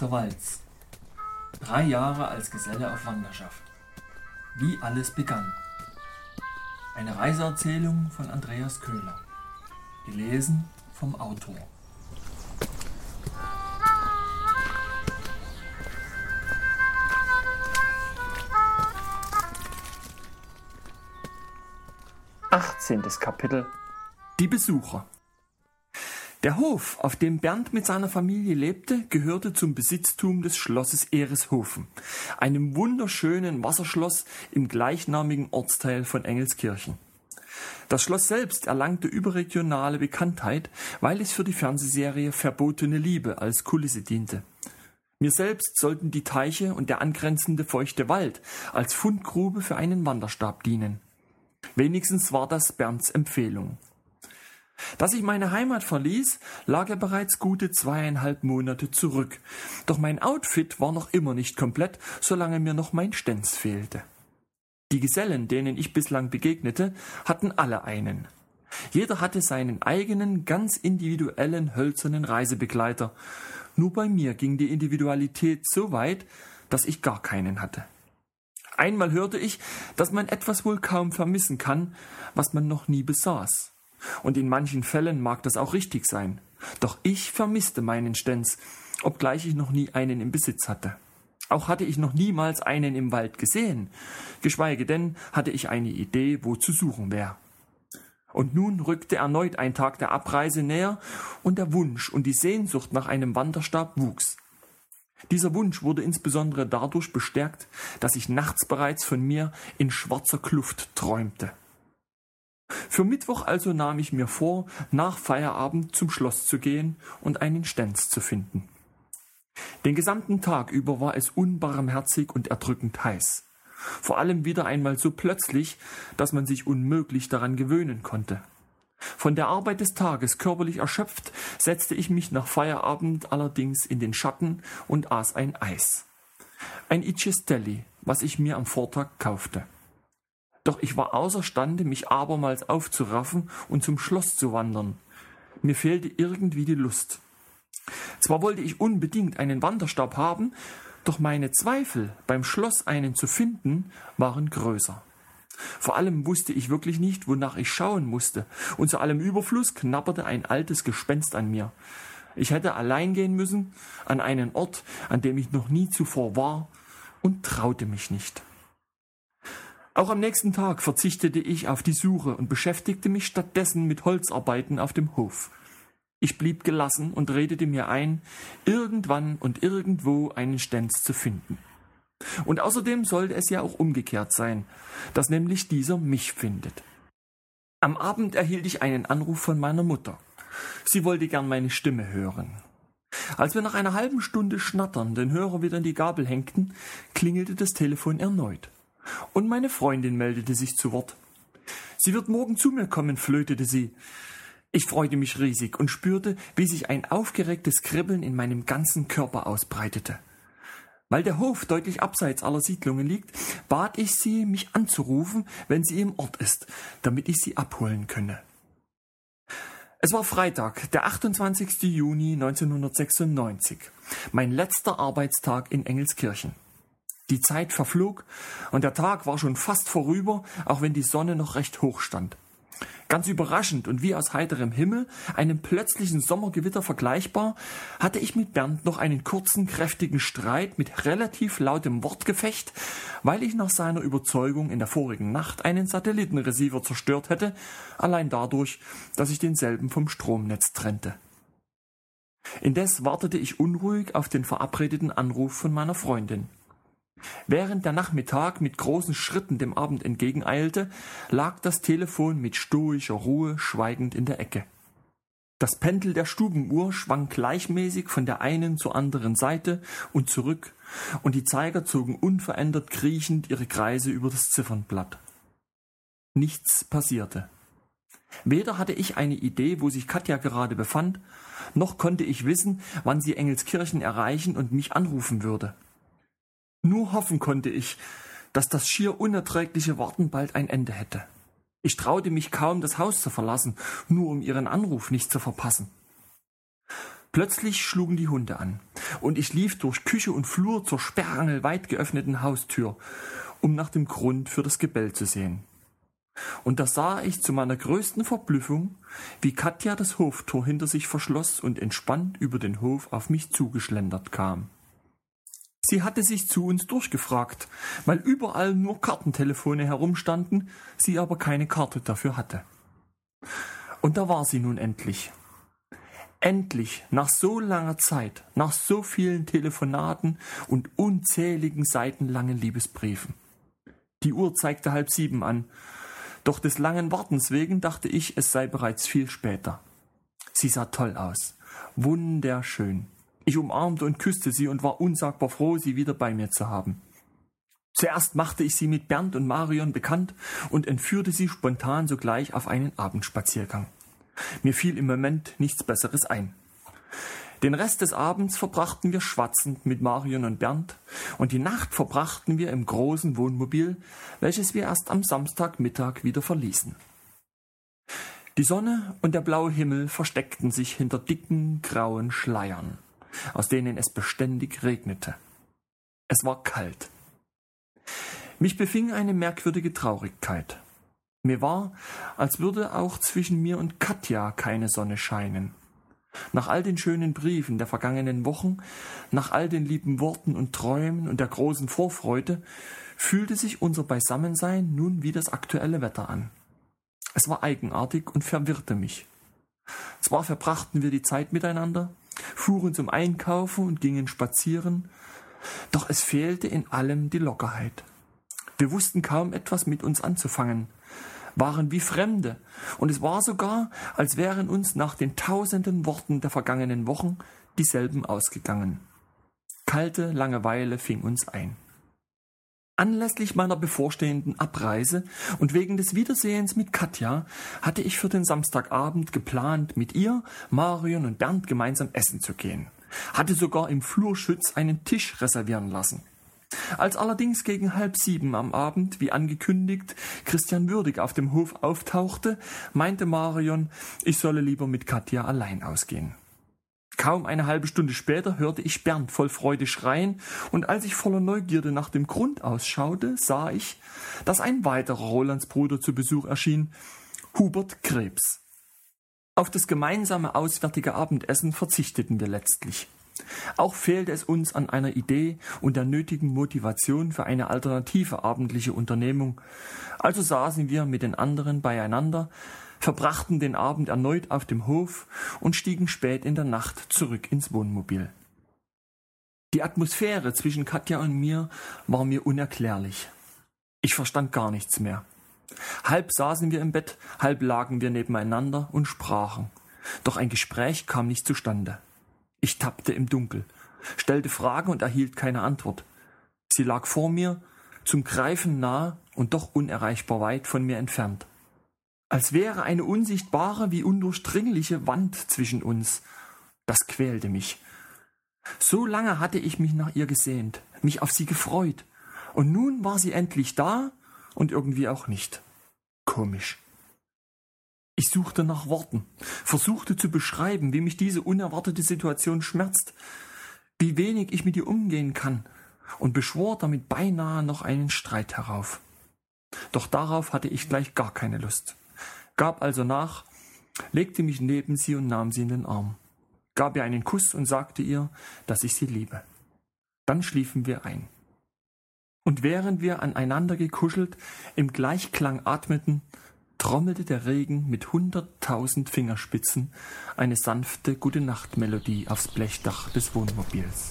der Walz. Drei Jahre als Geselle auf Wanderschaft. Wie alles begann. Eine Reiseerzählung von Andreas Köhler. Gelesen vom Autor. Achtzehntes Kapitel Die Besucher der Hof, auf dem Bernd mit seiner Familie lebte, gehörte zum Besitztum des Schlosses Ereshofen, einem wunderschönen Wasserschloss im gleichnamigen Ortsteil von Engelskirchen. Das Schloss selbst erlangte überregionale Bekanntheit, weil es für die Fernsehserie Verbotene Liebe als Kulisse diente. Mir selbst sollten die Teiche und der angrenzende feuchte Wald als Fundgrube für einen Wanderstab dienen. Wenigstens war das Bernds Empfehlung. Dass ich meine Heimat verließ, lag er bereits gute zweieinhalb Monate zurück. Doch mein Outfit war noch immer nicht komplett, solange mir noch mein Stenz fehlte. Die Gesellen, denen ich bislang begegnete, hatten alle einen. Jeder hatte seinen eigenen, ganz individuellen hölzernen Reisebegleiter. Nur bei mir ging die Individualität so weit, dass ich gar keinen hatte. Einmal hörte ich, dass man etwas wohl kaum vermissen kann, was man noch nie besaß. Und in manchen Fällen mag das auch richtig sein. Doch ich vermisste meinen Stenz, obgleich ich noch nie einen im Besitz hatte. Auch hatte ich noch niemals einen im Wald gesehen, geschweige denn hatte ich eine Idee, wo zu suchen wäre. Und nun rückte erneut ein Tag der Abreise näher, und der Wunsch und die Sehnsucht nach einem Wanderstab wuchs. Dieser Wunsch wurde insbesondere dadurch bestärkt, dass ich nachts bereits von mir in schwarzer Kluft träumte. Für Mittwoch also nahm ich mir vor, nach Feierabend zum Schloss zu gehen und einen Stenz zu finden. Den gesamten Tag über war es unbarmherzig und erdrückend heiß. Vor allem wieder einmal so plötzlich, dass man sich unmöglich daran gewöhnen konnte. Von der Arbeit des Tages körperlich erschöpft, setzte ich mich nach Feierabend allerdings in den Schatten und aß ein Eis. Ein Icestelli, was ich mir am Vortag kaufte. Doch ich war außerstande, mich abermals aufzuraffen und zum Schloss zu wandern. Mir fehlte irgendwie die Lust. Zwar wollte ich unbedingt einen Wanderstab haben, doch meine Zweifel, beim Schloss einen zu finden, waren größer. Vor allem wusste ich wirklich nicht, wonach ich schauen musste, und zu allem Überfluss knabberte ein altes Gespenst an mir. Ich hätte allein gehen müssen, an einen Ort, an dem ich noch nie zuvor war, und traute mich nicht. Auch am nächsten Tag verzichtete ich auf die Suche und beschäftigte mich stattdessen mit Holzarbeiten auf dem Hof. Ich blieb gelassen und redete mir ein, irgendwann und irgendwo einen Stenz zu finden. Und außerdem sollte es ja auch umgekehrt sein, dass nämlich dieser mich findet. Am Abend erhielt ich einen Anruf von meiner Mutter. Sie wollte gern meine Stimme hören. Als wir nach einer halben Stunde Schnattern den Hörer wieder in die Gabel hängten, klingelte das Telefon erneut. Und meine Freundin meldete sich zu Wort. Sie wird morgen zu mir kommen, flötete sie. Ich freute mich riesig und spürte, wie sich ein aufgeregtes Kribbeln in meinem ganzen Körper ausbreitete. Weil der Hof deutlich abseits aller Siedlungen liegt, bat ich sie, mich anzurufen, wenn sie im Ort ist, damit ich sie abholen könne. Es war Freitag, der 28. Juni 1996, mein letzter Arbeitstag in Engelskirchen. Die Zeit verflog und der Tag war schon fast vorüber, auch wenn die Sonne noch recht hoch stand. Ganz überraschend und wie aus heiterem Himmel, einem plötzlichen Sommergewitter vergleichbar, hatte ich mit Bernd noch einen kurzen, kräftigen Streit mit relativ lautem Wortgefecht, weil ich nach seiner Überzeugung in der vorigen Nacht einen Satellitenreceiver zerstört hätte, allein dadurch, dass ich denselben vom Stromnetz trennte. Indes wartete ich unruhig auf den verabredeten Anruf von meiner Freundin. Während der Nachmittag mit großen Schritten dem Abend entgegeneilte, lag das Telefon mit stoischer Ruhe schweigend in der Ecke. Das Pendel der Stubenuhr schwang gleichmäßig von der einen zur anderen Seite und zurück, und die Zeiger zogen unverändert kriechend ihre Kreise über das Ziffernblatt. Nichts passierte. Weder hatte ich eine Idee, wo sich Katja gerade befand, noch konnte ich wissen, wann sie Engelskirchen erreichen und mich anrufen würde. Nur hoffen konnte ich, dass das schier unerträgliche Warten bald ein Ende hätte. Ich traute mich kaum, das Haus zu verlassen, nur um ihren Anruf nicht zu verpassen. Plötzlich schlugen die Hunde an, und ich lief durch Küche und Flur zur sperrangel weit geöffneten Haustür, um nach dem Grund für das Gebell zu sehen. Und da sah ich zu meiner größten Verblüffung, wie Katja das Hoftor hinter sich verschloss und entspannt über den Hof auf mich zugeschlendert kam. Sie hatte sich zu uns durchgefragt, weil überall nur Kartentelefone herumstanden, sie aber keine Karte dafür hatte. Und da war sie nun endlich. Endlich, nach so langer Zeit, nach so vielen Telefonaten und unzähligen seitenlangen Liebesbriefen. Die Uhr zeigte halb sieben an, doch des langen Wartens wegen dachte ich, es sei bereits viel später. Sie sah toll aus, wunderschön. Ich umarmte und küsste sie und war unsagbar froh, sie wieder bei mir zu haben. Zuerst machte ich sie mit Bernd und Marion bekannt und entführte sie spontan sogleich auf einen Abendspaziergang. Mir fiel im Moment nichts Besseres ein. Den Rest des Abends verbrachten wir schwatzend mit Marion und Bernd, und die Nacht verbrachten wir im großen Wohnmobil, welches wir erst am Samstagmittag wieder verließen. Die Sonne und der blaue Himmel versteckten sich hinter dicken grauen Schleiern, aus denen es beständig regnete. Es war kalt. Mich befing eine merkwürdige Traurigkeit. Mir war, als würde auch zwischen mir und Katja keine Sonne scheinen. Nach all den schönen Briefen der vergangenen Wochen, nach all den lieben Worten und Träumen und der großen Vorfreude, fühlte sich unser Beisammensein nun wie das aktuelle Wetter an. Es war eigenartig und verwirrte mich. Zwar verbrachten wir die Zeit miteinander, fuhren zum Einkaufen und gingen spazieren, doch es fehlte in allem die Lockerheit. Wir wussten kaum etwas mit uns anzufangen, waren wie Fremde, und es war sogar, als wären uns nach den tausenden Worten der vergangenen Wochen dieselben ausgegangen. Kalte Langeweile fing uns ein. Anlässlich meiner bevorstehenden Abreise und wegen des Wiedersehens mit Katja hatte ich für den Samstagabend geplant, mit ihr, Marion und Bernd gemeinsam essen zu gehen, hatte sogar im Flurschütz einen Tisch reservieren lassen. Als allerdings gegen halb sieben am Abend, wie angekündigt, Christian Würdig auf dem Hof auftauchte, meinte Marion, ich solle lieber mit Katja allein ausgehen. Kaum eine halbe Stunde später hörte ich Bernd voll Freude schreien, und als ich voller Neugierde nach dem Grund ausschaute, sah ich, dass ein weiterer Rolandsbruder zu Besuch erschien, Hubert Krebs. Auf das gemeinsame auswärtige Abendessen verzichteten wir letztlich. Auch fehlte es uns an einer Idee und der nötigen Motivation für eine alternative abendliche Unternehmung. Also saßen wir mit den anderen beieinander, verbrachten den Abend erneut auf dem Hof und stiegen spät in der Nacht zurück ins Wohnmobil. Die Atmosphäre zwischen Katja und mir war mir unerklärlich. Ich verstand gar nichts mehr. Halb saßen wir im Bett, halb lagen wir nebeneinander und sprachen. Doch ein Gespräch kam nicht zustande. Ich tappte im Dunkel, stellte Fragen und erhielt keine Antwort. Sie lag vor mir, zum Greifen nah und doch unerreichbar weit von mir entfernt. Als wäre eine unsichtbare wie undurchdringliche Wand zwischen uns. Das quälte mich. So lange hatte ich mich nach ihr gesehnt, mich auf sie gefreut, und nun war sie endlich da und irgendwie auch nicht. Komisch. Ich suchte nach Worten, versuchte zu beschreiben, wie mich diese unerwartete Situation schmerzt, wie wenig ich mit ihr umgehen kann, und beschwor damit beinahe noch einen Streit herauf. Doch darauf hatte ich gleich gar keine Lust, gab also nach, legte mich neben sie und nahm sie in den Arm, gab ihr einen Kuss und sagte ihr, dass ich sie liebe. Dann schliefen wir ein. Und während wir aneinander gekuschelt im Gleichklang atmeten, trommelte der Regen mit hunderttausend Fingerspitzen eine sanfte Gute-Nacht-Melodie aufs Blechdach des Wohnmobils.